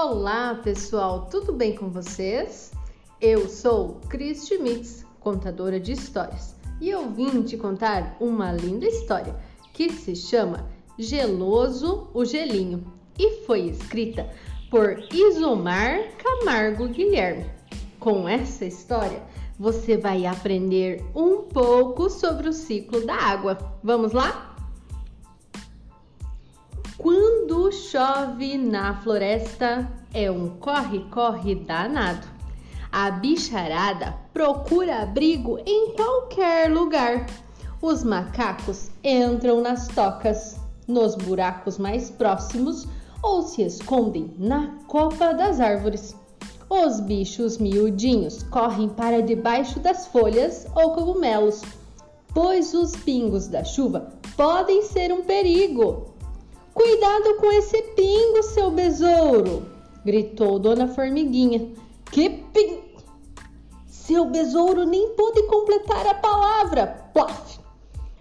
Olá, pessoal, tudo bem com vocês? Eu sou Cris Schmitz, contadora de histórias, e eu vim te contar uma linda história que se chama Geloso o Gelinho e foi escrita por Isomar Camargo Guilherme. Com essa história, você vai aprender um pouco sobre o ciclo da água. Vamos lá? Quando chove na floresta, é um corre-corre danado. A bicharada procura abrigo em qualquer lugar. Os macacos entram nas tocas, nos buracos mais próximos ou se escondem na copa das árvores. Os bichos miudinhos correm para debaixo das folhas ou cogumelos, pois os pingos da chuva podem ser um perigo. Cuidado com esse pingo, seu besouro! gritou Dona Formiguinha. Que ping... Seu besouro nem pôde completar a palavra. Plof!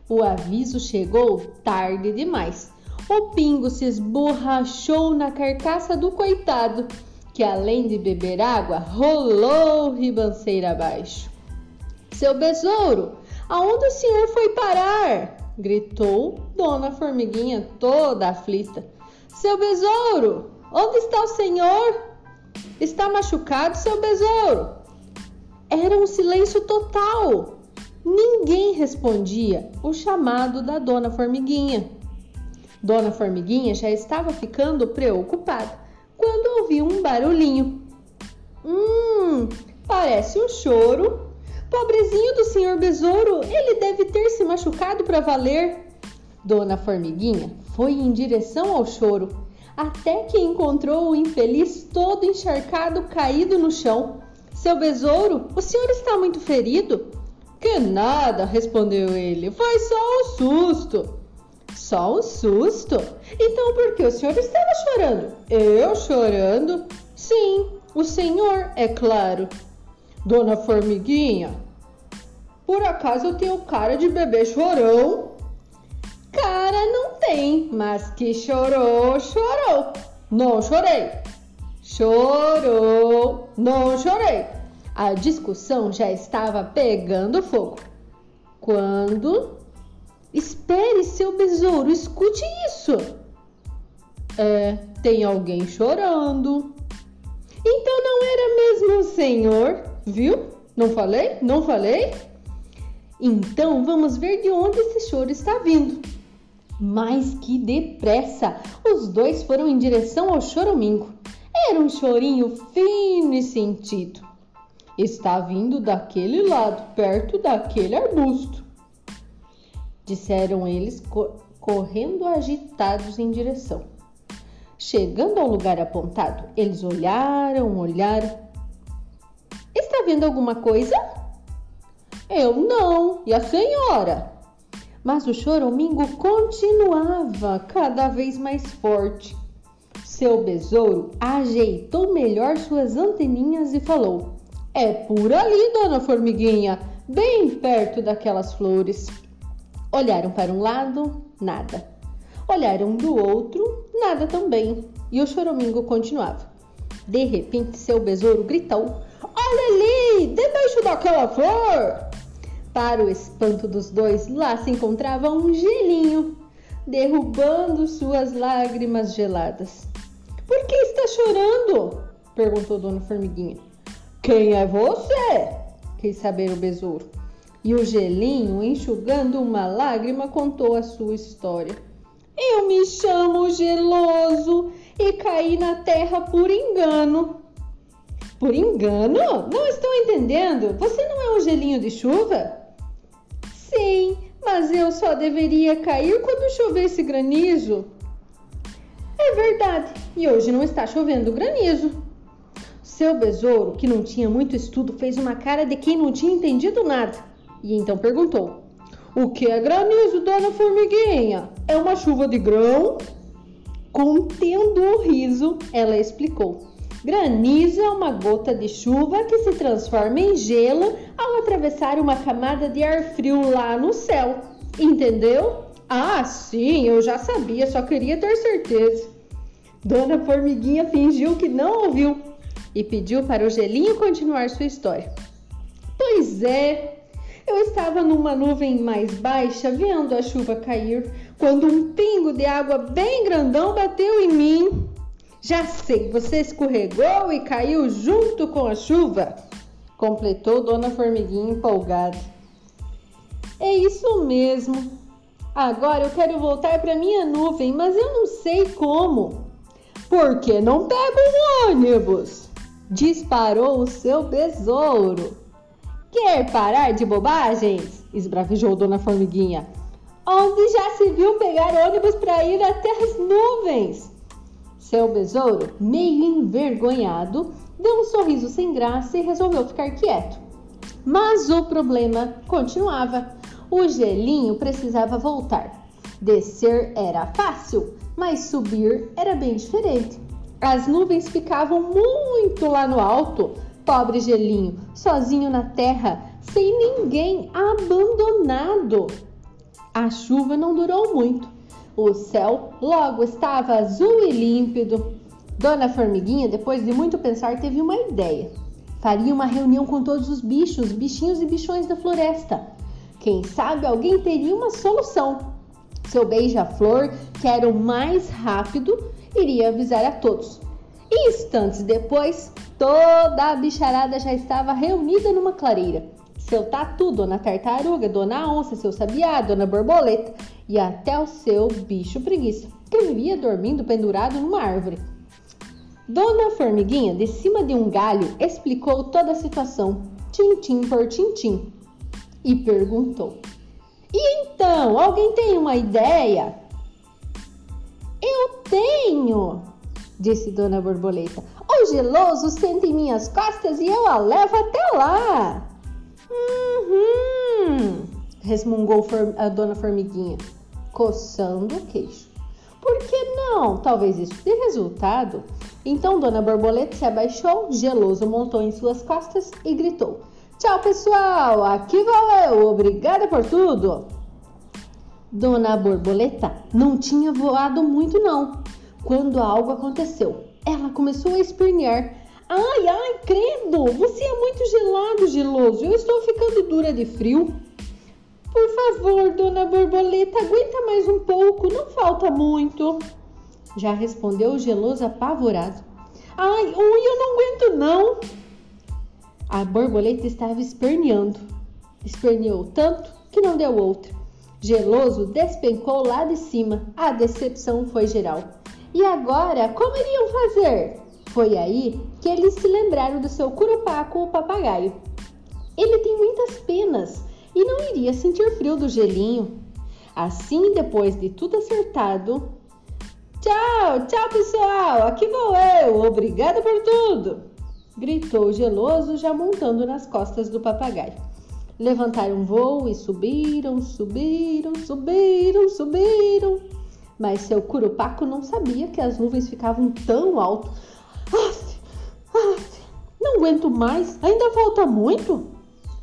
O aviso chegou tarde demais. O pingo se esborrachou na carcaça do coitado, que além de beber água, rolou ribanceira abaixo. Seu besouro, aonde o senhor foi parar? Gritou Dona Formiguinha, toda aflita. Seu besouro, onde está o senhor? Está machucado, seu besouro? Era um silêncio total. Ninguém respondia o chamado da Dona Formiguinha. Dona Formiguinha já estava ficando preocupada quando ouviu um barulhinho. Hum, parece um choro Pobrezinho do senhor besouro, ele deve ter se machucado para valer. Dona Formiguinha foi em direção ao choro, até que encontrou o infeliz todo encharcado caído no chão. Seu besouro, o senhor está muito ferido? Que nada, respondeu ele. Foi só um susto. Só um susto? Então por que o senhor estava chorando? Eu chorando? Sim, o senhor, é claro. Dona Formiguinha, por acaso eu tenho cara de bebê chorão? Cara não tem, mas que chorou, chorou. Não chorei. Chorou, não chorei. A discussão já estava pegando fogo. Quando. Espere, seu besouro, escute isso. É, tem alguém chorando. Então não era mesmo o senhor? Viu? Não falei? Não falei? Então vamos ver de onde esse choro está vindo. Mas que depressa! Os dois foram em direção ao choramingo. Era um chorinho fino e sentido. Está vindo daquele lado, perto daquele arbusto. Disseram eles, correndo agitados em direção. Chegando ao lugar apontado, eles olharam, olharam vendo alguma coisa? Eu não. E a senhora? Mas o choramingo continuava cada vez mais forte. Seu besouro ajeitou melhor suas anteninhas e falou: É por ali, dona Formiguinha, bem perto daquelas flores. Olharam para um lado, nada. Olharam do outro, nada também. E o choramingo continuava. De repente, seu besouro gritou: Olha ali, debaixo daquela flor! Para o espanto dos dois, lá se encontrava um gelinho, derrubando suas lágrimas geladas. Por que está chorando? perguntou Dona Formiguinha. Quem é você? quis saber o besouro. E o gelinho, enxugando uma lágrima, contou a sua história. Eu me chamo Geloso e caí na terra por engano. Por engano? Não estou entendendo. Você não é um gelinho de chuva? Sim, mas eu só deveria cair quando chovesse granizo. É verdade, e hoje não está chovendo granizo. Seu besouro, que não tinha muito estudo, fez uma cara de quem não tinha entendido nada e então perguntou: O que é granizo, dona Formiguinha? É uma chuva de grão? Contendo o riso, ela explicou. Granizo é uma gota de chuva que se transforma em gelo ao atravessar uma camada de ar frio lá no céu. Entendeu? Ah, sim, eu já sabia, só queria ter certeza. Dona Formiguinha fingiu que não ouviu e pediu para o gelinho continuar sua história. Pois é, eu estava numa nuvem mais baixa vendo a chuva cair quando um pingo de água bem grandão bateu em mim. Já sei, você escorregou e caiu junto com a chuva, completou Dona Formiguinha empolgada. É isso mesmo. Agora eu quero voltar para minha nuvem, mas eu não sei como. Por que não pega um ônibus? Disparou o seu besouro. Quer parar de bobagens? Esbravejou Dona Formiguinha. Onde já se viu pegar ônibus para ir até as nuvens? Seu besouro, meio envergonhado, deu um sorriso sem graça e resolveu ficar quieto. Mas o problema continuava. O gelinho precisava voltar. Descer era fácil, mas subir era bem diferente. As nuvens ficavam muito lá no alto. Pobre gelinho, sozinho na terra, sem ninguém, abandonado. A chuva não durou muito. O céu logo estava azul e límpido. Dona Formiguinha, depois de muito pensar, teve uma ideia. Faria uma reunião com todos os bichos, bichinhos e bichões da floresta. Quem sabe alguém teria uma solução. Seu beija-flor, que era o mais rápido, iria avisar a todos. E instantes depois, toda a bicharada já estava reunida numa clareira. Seu tatu, dona tartaruga, dona onça, seu sabiá, dona borboleta e até o seu bicho preguiça, que vivia dormindo pendurado numa árvore. Dona Formiguinha, de cima de um galho, explicou toda a situação, tintim por tintim, e perguntou: E então, alguém tem uma ideia? Eu tenho, disse Dona Borboleta. O geloso senta em minhas costas e eu a levo até lá. Uhum, resmungou a Dona Formiguinha, coçando o queixo. Por que não? Talvez isso dê resultado. Então Dona Borboleta se abaixou, geloso montou em suas costas e gritou: Tchau, pessoal! Aqui vou eu! Obrigada por tudo! Dona Borboleta não tinha voado muito, não, quando algo aconteceu. Ela começou a espernear. Ai, ai, credo! Você é muito gelado, geloso. Eu estou ficando dura de frio. Por favor, dona Borboleta, aguenta mais um pouco, não falta muito. Já respondeu o geloso apavorado. Ai, ui, eu não aguento não. A borboleta estava esperneando. Esperneou tanto que não deu outra. Geloso despencou lá de cima. A decepção foi geral. E agora, como iriam fazer? Foi aí que eles se lembraram do seu curupaco, o papagaio. Ele tem muitas penas e não iria sentir frio do gelinho. Assim, depois de tudo acertado, Tchau, tchau pessoal, aqui vou eu, obrigada por tudo! gritou geloso, já montando nas costas do papagaio. Levantaram voo e subiram, subiram, subiram, subiram. Mas seu curupaco não sabia que as nuvens ficavam tão alto. Aguento mais, ainda falta muito?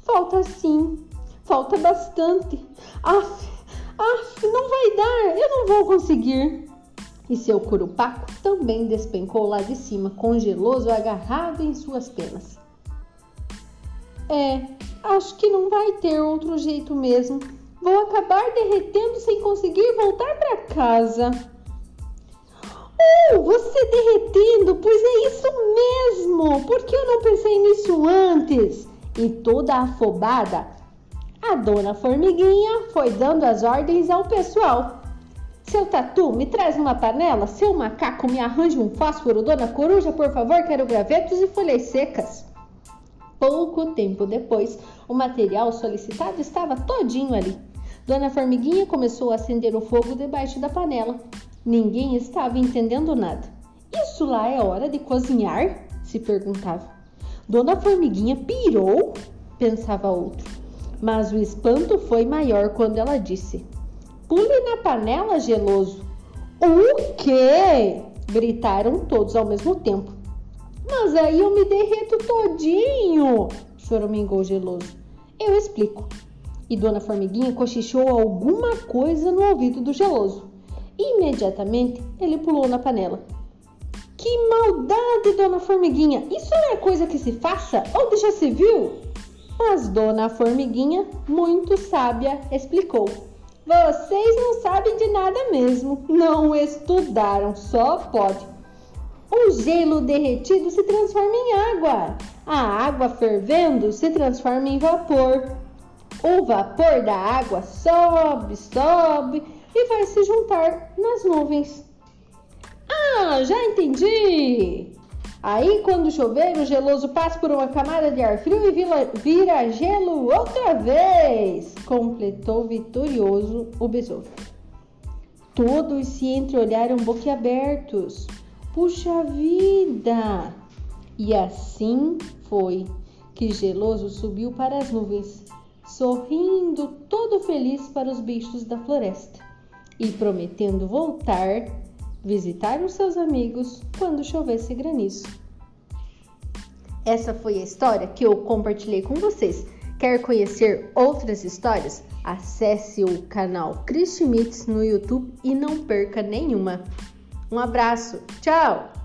Falta sim, falta bastante. Aff, aff, não vai dar, eu não vou conseguir e seu curupaco também despencou lá de cima, congeloso agarrado em suas penas. É, acho que não vai ter outro jeito mesmo. Vou acabar derretendo sem conseguir voltar para casa. Você derretendo? Pois é isso mesmo! Por que eu não pensei nisso antes? E toda afobada, a dona Formiguinha foi dando as ordens ao pessoal. Seu tatu, me traz uma panela. Seu macaco, me arranje um fósforo. Dona Coruja, por favor, quero gravetos e folhas secas. Pouco tempo depois, o material solicitado estava todinho ali. Dona Formiguinha começou a acender o fogo debaixo da panela. Ninguém estava entendendo nada. Isso lá é hora de cozinhar? se perguntava. Dona Formiguinha pirou? pensava outro. Mas o espanto foi maior quando ela disse: Pule na panela, geloso. O quê? Gritaram todos ao mesmo tempo. Mas aí eu me derreto todinho, choramingou geloso. Eu explico. E Dona Formiguinha cochichou alguma coisa no ouvido do geloso. Imediatamente ele pulou na panela. Que maldade, dona Formiguinha! Isso não é coisa que se faça? Onde já se viu? Mas dona Formiguinha, muito sábia, explicou. Vocês não sabem de nada mesmo, não estudaram, só pode. O gelo derretido se transforma em água. A água fervendo se transforma em vapor. O vapor da água sobe, sobe e vai se juntar nas nuvens. Ah, já entendi! Aí, quando chover, o geloso passa por uma camada de ar frio e vira, vira gelo outra vez, completou vitorioso o besouro. Todos se entreolharam boquiabertos. Puxa vida! E assim foi que Geloso subiu para as nuvens, sorrindo todo feliz para os bichos da floresta e prometendo voltar visitar os seus amigos quando chovesse granizo. Essa foi a história que eu compartilhei com vocês. Quer conhecer outras histórias? Acesse o canal Chris Schmitz no YouTube e não perca nenhuma. Um abraço, tchau!